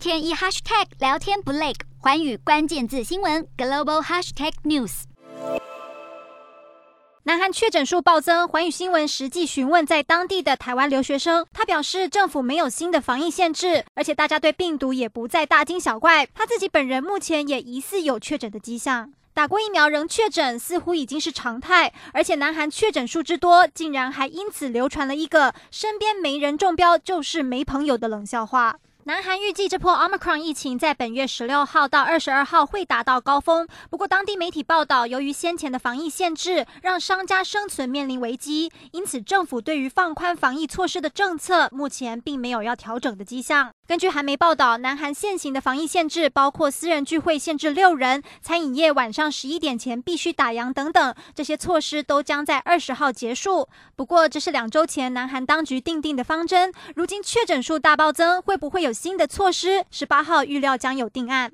天一 hashtag 聊天不累，环宇关键字新闻 global hashtag news。南韩确诊数暴增，环宇新闻实际询问在当地的台湾留学生，他表示政府没有新的防疫限制，而且大家对病毒也不再大惊小怪。他自己本人目前也疑似有确诊的迹象，打过疫苗仍确诊，似乎已经是常态。而且南韩确诊数之多，竟然还因此流传了一个身边没人中标就是没朋友的冷笑话。南韩预计这波 Omicron 疫情在本月十六号到二十二号会达到高峰。不过，当地媒体报道，由于先前的防疫限制，让商家生存面临危机，因此政府对于放宽防疫措施的政策，目前并没有要调整的迹象。根据韩媒报道，南韩现行的防疫限制包括私人聚会限制六人、餐饮业晚上十一点前必须打烊等等，这些措施都将在二十号结束。不过，这是两周前南韩当局定定的方针，如今确诊数大暴增，会不会有新的措施？十八号预料将有定案。